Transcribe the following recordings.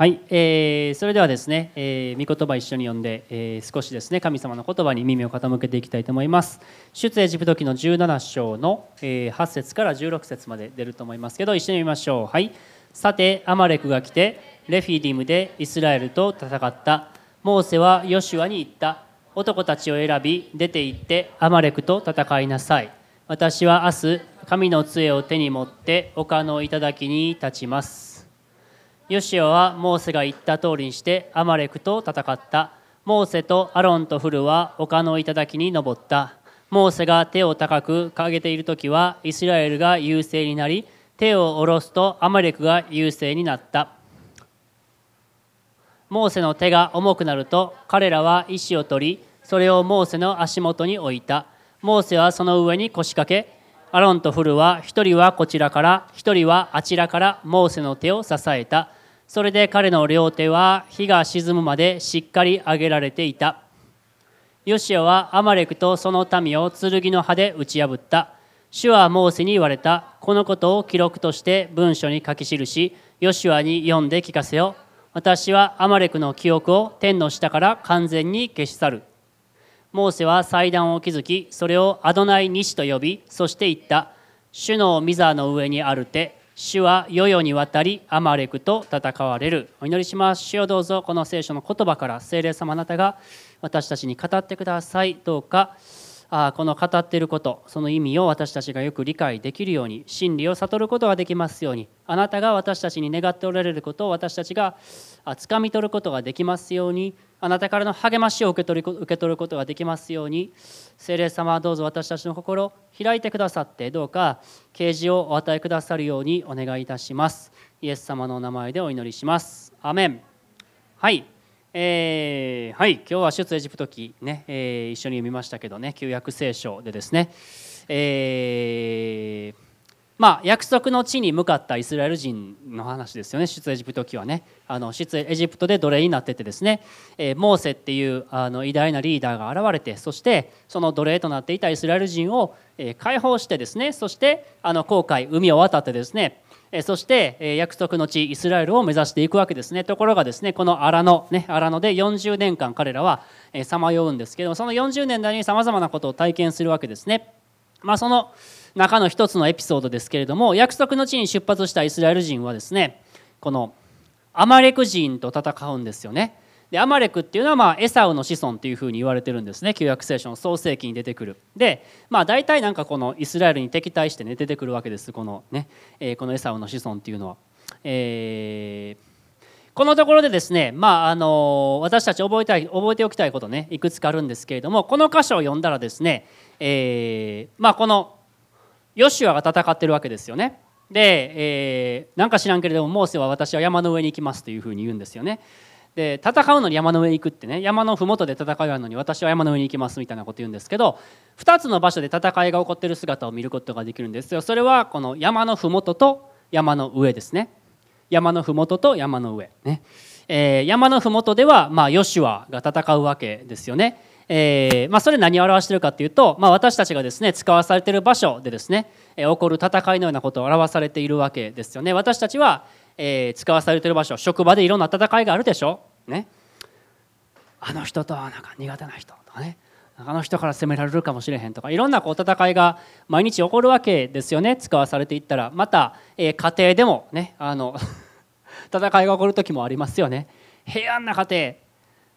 はい、えー、それではですね、えー、御言葉一緒に読んで、えー、少しですね神様の言葉に耳を傾けていきたいと思います。出エジプト記の17章の、えー、8節から16節まで出ると思いますけど一緒に見ましょう。はい。さてアマレクが来てレフィディムでイスラエルと戦った。モーセはヨシュアに言った。男たちを選び出て行ってアマレクと戦いなさい。私は明日神の杖を手に持って丘の頂に立ちます。ヨシオはモーセが言った通りにしてアマレクと戦った。モーセとアロンとフルは丘の頂に登った。モーセが手を高く上げている時はイスラエルが優勢になり手を下ろすとアマレクが優勢になった。モーセの手が重くなると彼らは石を取りそれをモーセの足元に置いた。モーセはその上に腰掛けアロンとフルは一人はこちらから一人はあちらからモーセの手を支えた。それで彼の両手は日が沈むまでしっかり上げられていた。ヨシアはアマレクとその民を剣の刃で打ち破った。主はモーセに言われた。このことを記録として文書に書き記しヨシュアに読んで聞かせよ。私はアマレクの記憶を天の下から完全に消し去る。モーセは祭壇を築きそれをアドナイ西と呼びそして言った。主の御座の上にある手。主は世々にわたりアマレクと戦われる。お祈りします。主をどうぞ。この聖書の言葉から聖霊様あなたが私たちに語ってください。どうかあこの語っていることその意味を私たちがよく理解できるように真理を悟ることができますようにあなたが私たちに願っておられることを私たちがつかみ取ることができますようにあなたからの励ましを受け取り受け取ることができますように聖霊様はどうぞ私たちの心を開いてくださってどうか啓示をお与えくださるようにお願いいたします。イエス様のお名前でお祈りします。アメン。はい。えー、はい今日は出エジプト記ね、えー、一緒に読みましたけどね旧約聖書でですね、えー、まあ、約束の地に向かったイスラエル人の話ですよね出エジプト記はね。あの出エジプトで奴隷になっててですね、えー、モーセっていうあの偉大なリーダーが現れてそしてその奴隷となっていたイスラエル人を、え、解放してですねそしてあの航海海を渡ってですねそして約束の地イスラエルを目指していくわけですねところがですねこの荒野ね荒野で40年間彼らはさまようんですけどその40年代にさまざまなことを体験するわけですね。まあ、その中の一つのエピソードですけれども約束の地に出発したイスラエル人はですねこのアマレク人と戦うんですよね。でアマレクっていうのは、まあ、エサウの子孫っていうふうに言われてるんですね旧約聖書の創世記に出てくるで、まあ、大体なんかこのイスラエルに敵対して、ね、出てくるわけですこのね、えー、このエサウの子孫っていうのは。えーこのところでですね、まあ、あの私たち覚えたい覚えておきたいことねいくつかあるんですけれどもこの箇所を読んだらですね、えー、まあ、このヨシュアが戦ってるわけですよね。で、えー、なんか知らんけれどもモーセは私は山の上に行きますというふうに言うんですよね。で戦うのに山の上行くってね山の麓で戦いあるのに私は山の上に行きますみたいなこと言うんですけど2つの場所で戦いが起こっている姿を見ることができるんですよ。それはこの山の麓と山の上ですね。山の麓と山の上ね、えー、山の麓ではまあヨシュアが戦うわけですよね。えーまあ、それ何を表しているかっていうと、まあ、私たちがですね使わされている場所でですね、え、起こる戦いのようなことを表されているわけですよね。私たちはえー、使わされてる場所職場でいろんな戦いがあるでしょ、ね、あの人とはなんか苦手な人とかね。あの人から責められるかもしれへんとかいろんなこう戦いが毎日起こるわけですよね。使わされていったら。また、えー、家庭でもねあの 戦いが起こる時もありますよね。平安な家庭。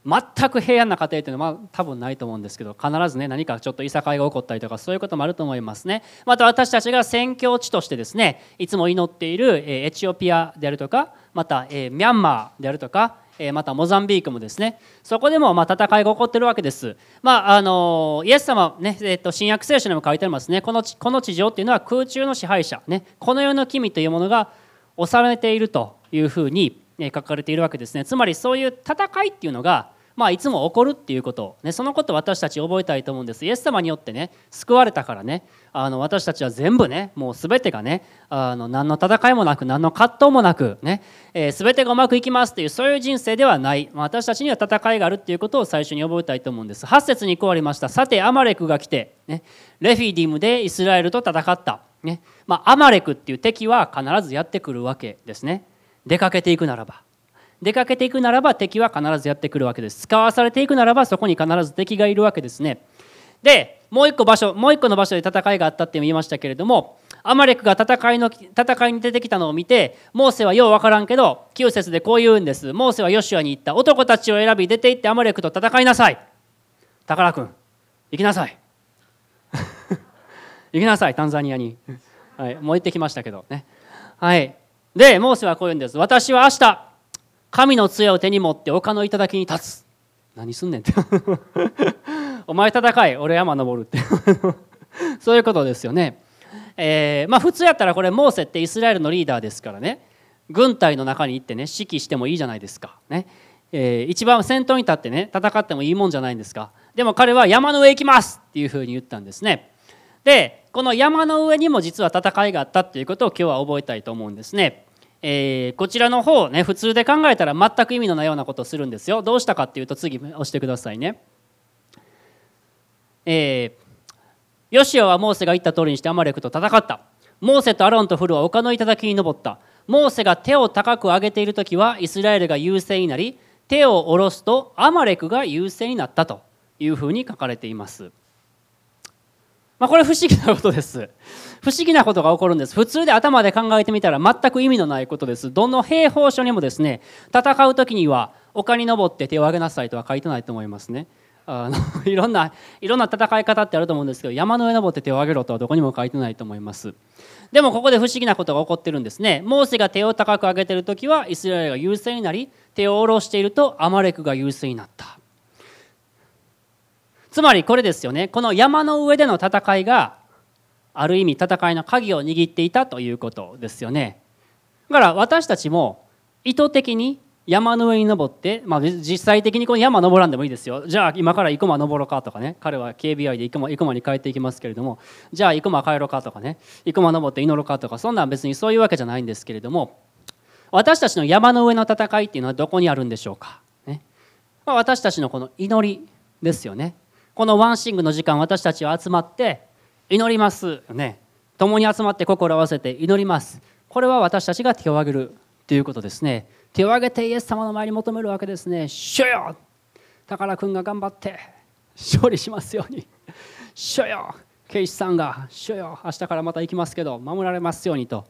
全く平安な家庭っていうのは、まあ、多分ないと思うんですけど必ずね何かちょっといさかいが起こったりとかそういうこともあると思いますね。また私たちが宣教地としてですねいつも祈っているエチオピアであるとかまたミャンマーであるとかまたモザンビークもですねそこでもまあ戦いが起こってるわけです、まあ、あのイエス様ね、えっと、新約聖書にも書いてありますね。このこの地上っていうのは空中の支配者、ね、この世の君というものが治めているというふうに書かれているわけですね。つまりそういう戦いっていうのがまあ、いつも起こるっていうこと。ね、そのこと私たち覚えたいと思うんです。イエス様によってね救われたからね。あの私たちは全部ねもう全てがねあの何の戦いもなく何の葛藤もなくね、えー、全てがうまくいきますっていうそういう人生ではない、まあ、私たちには戦いがあるっていうことを最初に覚えたいと思うんです。8節にこうありました。さてアマレクが来て、ね、レフィディムでイスラエルと戦った。ねまあ、アマレクっていう敵は必ずやってくるわけですね。出かけていくならば。出かけていくならば敵は必ずやってくるわけです。使わされていくならばそこに必ず敵がいるわけですね。でもう一個場所もう一個の場所で戦いがあったって言いましたけれどもアマレクが戦いの戦いに出てきたのを見てモーセはよう分からんけど9節でこう言うんです。モーセはヨシュアに言った。男たちを選び出て行ってアマレクと戦いなさい。宝くん行きなさい。行きなさいタンザニアに、はい、もう行ってきましたけどね。はい。でモーセはこう言うんです。私は明日神の杖を手に持って丘の頂に立つ。何すんねんって。お前戦い俺山登るって。そういうことですよね。えー、まあ普通やったらこれモーセってイスラエルのリーダーですからね。軍隊の中に行ってね指揮してもいいじゃないですか。ね、えー、一番先頭に立ってね戦ってもいいもんじゃないんですか。でも彼は山の上行きますっていうふうに言ったんですね。でこの山の上にも実は戦いがあったっていうことを今日は覚えたいと思うんですね。えー、こちらの方ね普通で考えたら全く意味のないようなことをするんですよ。どうしたかっていうと次押してくださいね。えー、ヨシアはモーセが言った通りにしてアマレクと戦った。モーセとアロンとフルは丘の頂に登った。モーセが手を高く上げている時はイスラエルが優勢になり手を下ろすとアマレクが優勢になったというふうに書かれています、まあ、これ不思議なことです。不思議なことが起こるんです。普通で頭で考えてみたら全く意味のないことです。どの兵法書にもですね戦う時には丘に登って手を挙げなさいとは書いてないと思いますね。あの いろんないろんな戦い方ってあると思うんですけど山の上登って手を挙げろとはどこにも書いてないと思います。でもここで不思議なことが起こってるんですね。モーセが手を高く上げてる時はイスラエルが優勢になり手を下ろしているとアマレクが優勢になった。つまりこれですよね。この山の上での戦いがある意味戦いの鍵を握っていたということですよね。だから私たちも意図的に山の上に登って、まあ、実際的にこの山登らんでもいいですよ。じゃあ今から生駒登ろうかとかね。彼は KBI で生駒生駒に帰っていきますけれども。じゃあ生駒帰ろうかとかね。生駒登って祈ろうかとか。そんなん別にそういうわけじゃないんですけれども。私たちの山の上の戦いっていうのはどこにあるんでしょうか、ね。まあ、私たちのこの祈りですよね。このワンシングの時間私たちは集まって祈ります。ね。共に集まって心を合わせて祈ります。これは私たちが手を挙げるということですね。手を挙げてイエス様の前に求めるわけですね。主よ。宝くんが頑張って勝利しますように。主よ。ケイシさんが主よ明日からまた行きますけど守られますようにと、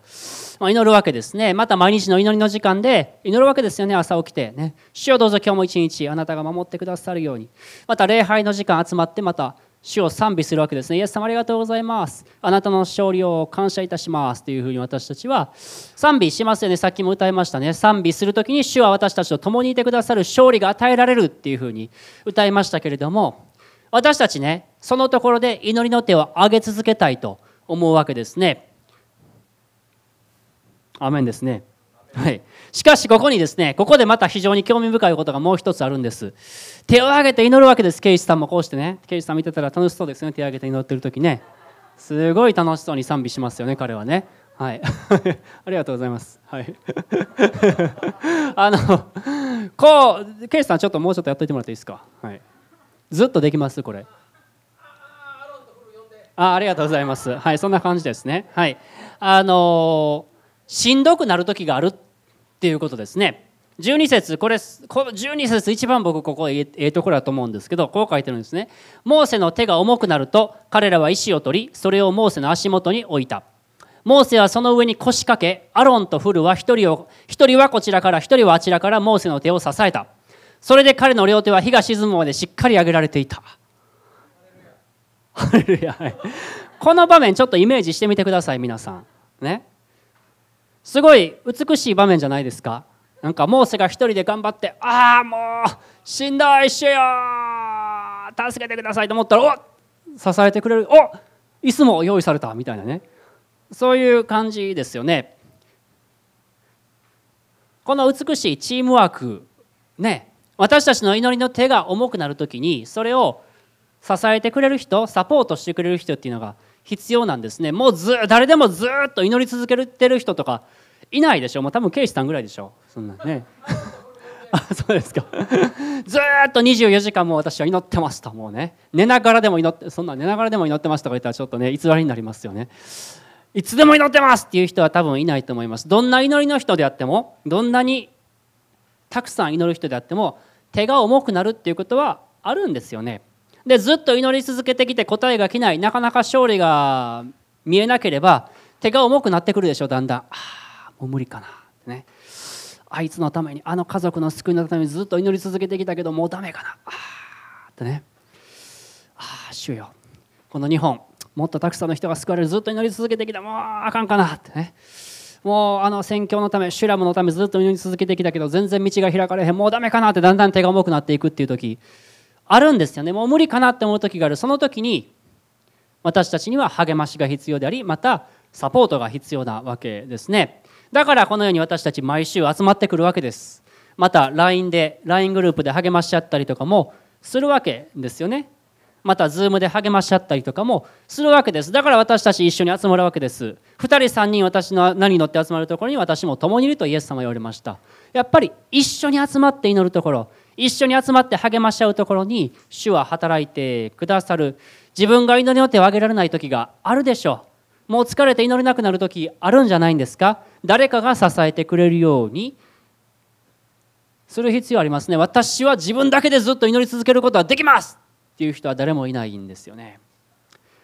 まあ、祈るわけですねまた毎日の祈りの時間で祈るわけですよね朝起きてね主よどうぞ今日も一日あなたが守ってくださるようにまた礼拝の時間集まってまた主を賛美するわけですね。イエス様ありがとうございます。あなたの勝利を感謝いたします。というふうに私たちは賛美しますよね。さっきも歌いましたね。賛美する時に主は私たちと共にいてくださる勝利が与えられるっていうふうに歌いましたけれども、私たちね、そのところで祈りの手を上げ続けたいと思うわけですね。アメンですね。はい、しかしここにですねここでまた非常に興味深いことがもう一つあるんです。手を挙げて祈るわけです。ケイシさんもこうしてね。ケイシさん見てたら楽しそうですね。手を挙げて祈ってる時ね。すごい楽しそうに賛美しますよね彼はね。はい。ありがとうございます。はい。あのこうケイシさんちょっともうちょっとやっといてもらっていいですか？はい。ずっとできますこれ。あありがとうございます。はいそんな感じですね。はい。あのしんどくなる時があるっていうことですね。12節これ12節一番僕ここええところだと思うんですけどこう書いてるんですね。モーセの手が重くなると彼らは石を取りそれをモーセの足元に置いた。モーセはその上に腰掛けアロンとフルは一人を一人はこちらから一人はあちらからモーセの手を支えた。それで彼の両手は日が沈むまでしっかり上げられていた。この場面ちょっとイメージしてみてください皆さん。ね？すごい美しい場面じゃないですか。なんかモーセが一人で頑張って「ああもうしんどいっしょよ助けてください」と思ったら「お支えてくれるお椅子も用意された」みたいなね。そういう感じですよね。この美しいチームワークね？私たちの祈りの手が重くなる時にそれを支えてくれる人サポートしてくれる人っていうのが必要なんですね。もうず誰でもずっと祈り続けてる人とかいないでしょ。もう多分ケイシさんぐらいでしょ。そんなね。あそうですか。ずっと24時間も私は祈ってますともうね。寝ながらでも祈ってそんな寝ながらでも祈ってますとか言ったらちょっとね偽りになりますよね。いつでも祈ってますっていう人は多分いないと思います。どんな祈りの人であってもどんなにたくさん祈る人であっても手が重くなるっていうことはあるんですよね。でずっと祈り続けてきて答えが来ないなかなか勝利が見えなければ手が重くなってくるでしょだんだん。ああもう無理かなね。あいつのためにあの家族の救いのためにずっと祈り続けてきたけどもうダメかな。ああってね。ああ主よ。この日本もっとたくさんの人が救われるずっと祈り続けてきた。もうあかんかなってね。もうあの宣教のためシュラムのためずっと祈り続けてきたけど全然道が開かれへんもうダメかなってだんだん手が重くなっていくっていう時あるんですよね。もう無理かなって思う時がある。その時に私たちには励ましが必要でありまたサポートが必要なわけですね。だからこのように私たち毎週集まってくるわけです。また LINE で LINE グループで励まし合ったりとかもするわけですよね。また Zoom で励まし合ったりとかもするわけです。だから私たち一緒に集まるわけです。2人3人私の何に乗って集まるところに私も共にいるとイエス様は言われました。やっぱり一緒に集まって祈るところ一緒に集まって励まし合うところに主は働いてくださる。自分が祈りの手を挙げられない時があるでしょう。もう疲れて祈れなくなる時あるんじゃないんですか。誰かが支えてくれるようにする必要ありますね。私は自分だけでずっと祈り続けることはできます。っていう人は誰もいないんですよね。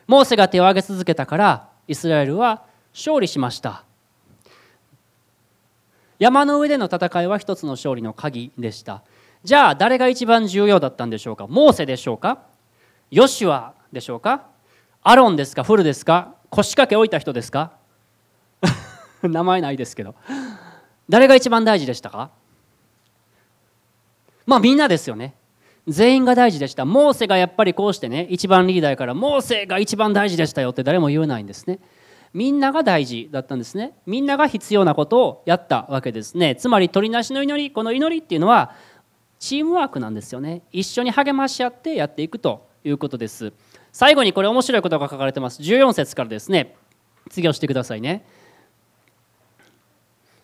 モーセが手を挙げ続けたからイスラエルは勝利しました。山の上での戦いは一つの勝利の鍵でした。じゃあ誰が一番重要だったんでしょうか？モーセでしょうか？ヨシュアでしょうか？アロンですか？フルですか？腰掛け置いた人ですか？名前ないですけど。誰が一番大事でしたか？まあみんなですよね。全員が大事でした。モーセがやっぱりこうしてね一番リーダーからモーセが一番大事でしたよって誰も言えないんですね。みんなが大事だったんですね。みんなが必要なことをやったわけですね。つまり鳥なしの祈りこの祈りっていうのはチームワークなんですよね。一緒に励まし合ってやっていくということです。最後にこれ面白いことが書かれてます。14節からですね。次をしてくださいね。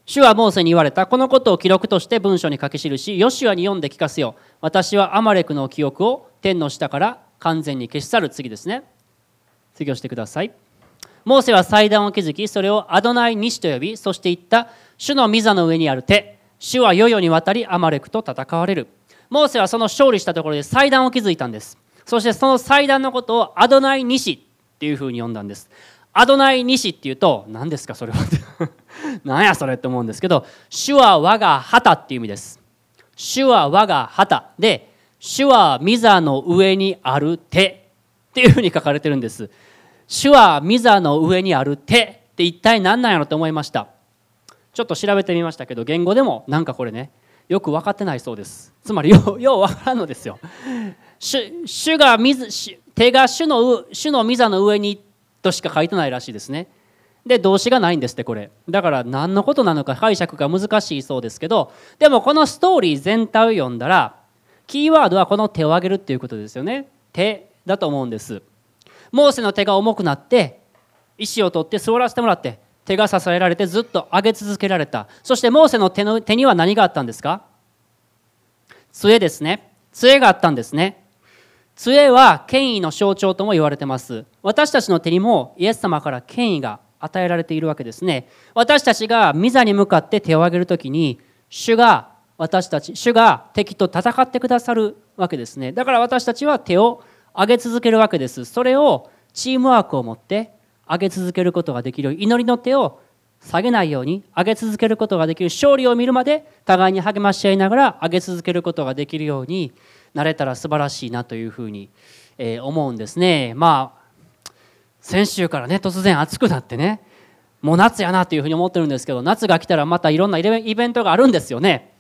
主はモーセに言われた。このことを記録として文書に書き記しヨシュアに読んで聞かせよ私はアマレクの記憶を天の下から完全に消し去る次ですね。次をしてください。モーセは祭壇を築きそれをアドナイ・ニシと呼びそして言った主の御座の上にある手。主は世々にわたりアマレクと戦われる。モーセはその勝利したところで祭壇を築いたんです。そしてその祭壇のことをアドナイ西っていうふうに呼んだんです。アドナイ西っていうと何ですかそれは。何やそれって思うんですけど主は我が旗っていう意味です。主は我が旗。で主は御座の上にある手っていうふうに書かれてるんです。主は御座の上にある手って一体何なんやろと思いました。ちょっと調べてみましたけど言語でもなんかこれねよく分かってないそうです。つまりよよう分からんのですよ。主主が水手が主の主の御座の上にとしか書いてないらしいですね。で動詞がないんですってこれ。だから何のことなのか解釈が難しいそうですけどでもこのストーリー全体を読んだらキーワードはこの手を挙げるっていうことですよね。手だと思うんです。モーセの手が重くなって石を取って座らせてもらって手が支えられてずっと上げ続けられた。そしてモーセの手の手には何があったんですか？杖ですね。杖があったんですね。杖は権威の象徴とも言われてます。私たちの手にもイエス様から権威が与えられているわけですね。私たちが御座に向かって手を挙げるときに主が私たち主が敵と戦ってくださるわけですね。だから私たちは手を挙げ続けるわけです。それをチームワークを持って上げ続けることができる。祈りの手を下げないように上げ続けることができる。勝利を見るまで互いに励まし合いながら上げ続けることができるようになれたら素晴らしいなというふうに思うんですね。まあ先週からね突然暑くなってねもう夏やなというふうに思ってるんですけど夏が来たらまたいろんなイベントがあるんですよね。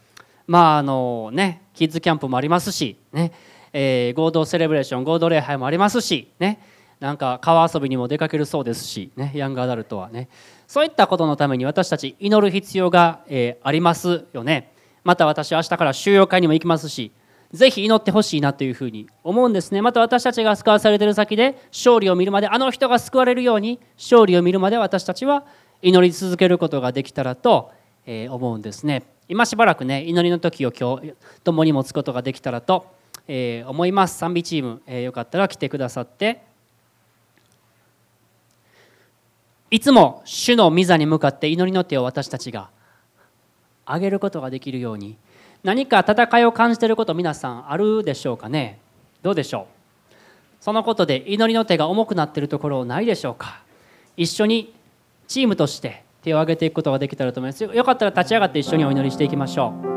まああのねキッズキャンプもありますしね、えー、合同セレブレーション合同礼拝もありますしねなんか川遊びにも出かけるそうですし、ね、ヤングアダルトはねそういったことのために私たち祈る必要が、えー、ありますよねまた私は明日から収容会にも行きますしぜひ祈ってほしいなというふうに思うんですね。また私たちが救わされている先で勝利を見るまであの人が救われるように勝利を見るまで私たちは祈り続けることができたらと、思うんですね。今しばらくね祈りの時を今日共に持つことができたらと、思います。賛美チーム、よかったら来てくださって。いつも主の御座に向かって祈りの手を私たちが上げることができるように何か戦いを感じていること皆さんあるでしょうかね？どうでしょう？そのことで祈りの手が重くなっているところないでしょうか？一緒にチームとして手を挙げていくことができたらと思います。よかったら立ち上がって一緒にお祈りしていきましょう。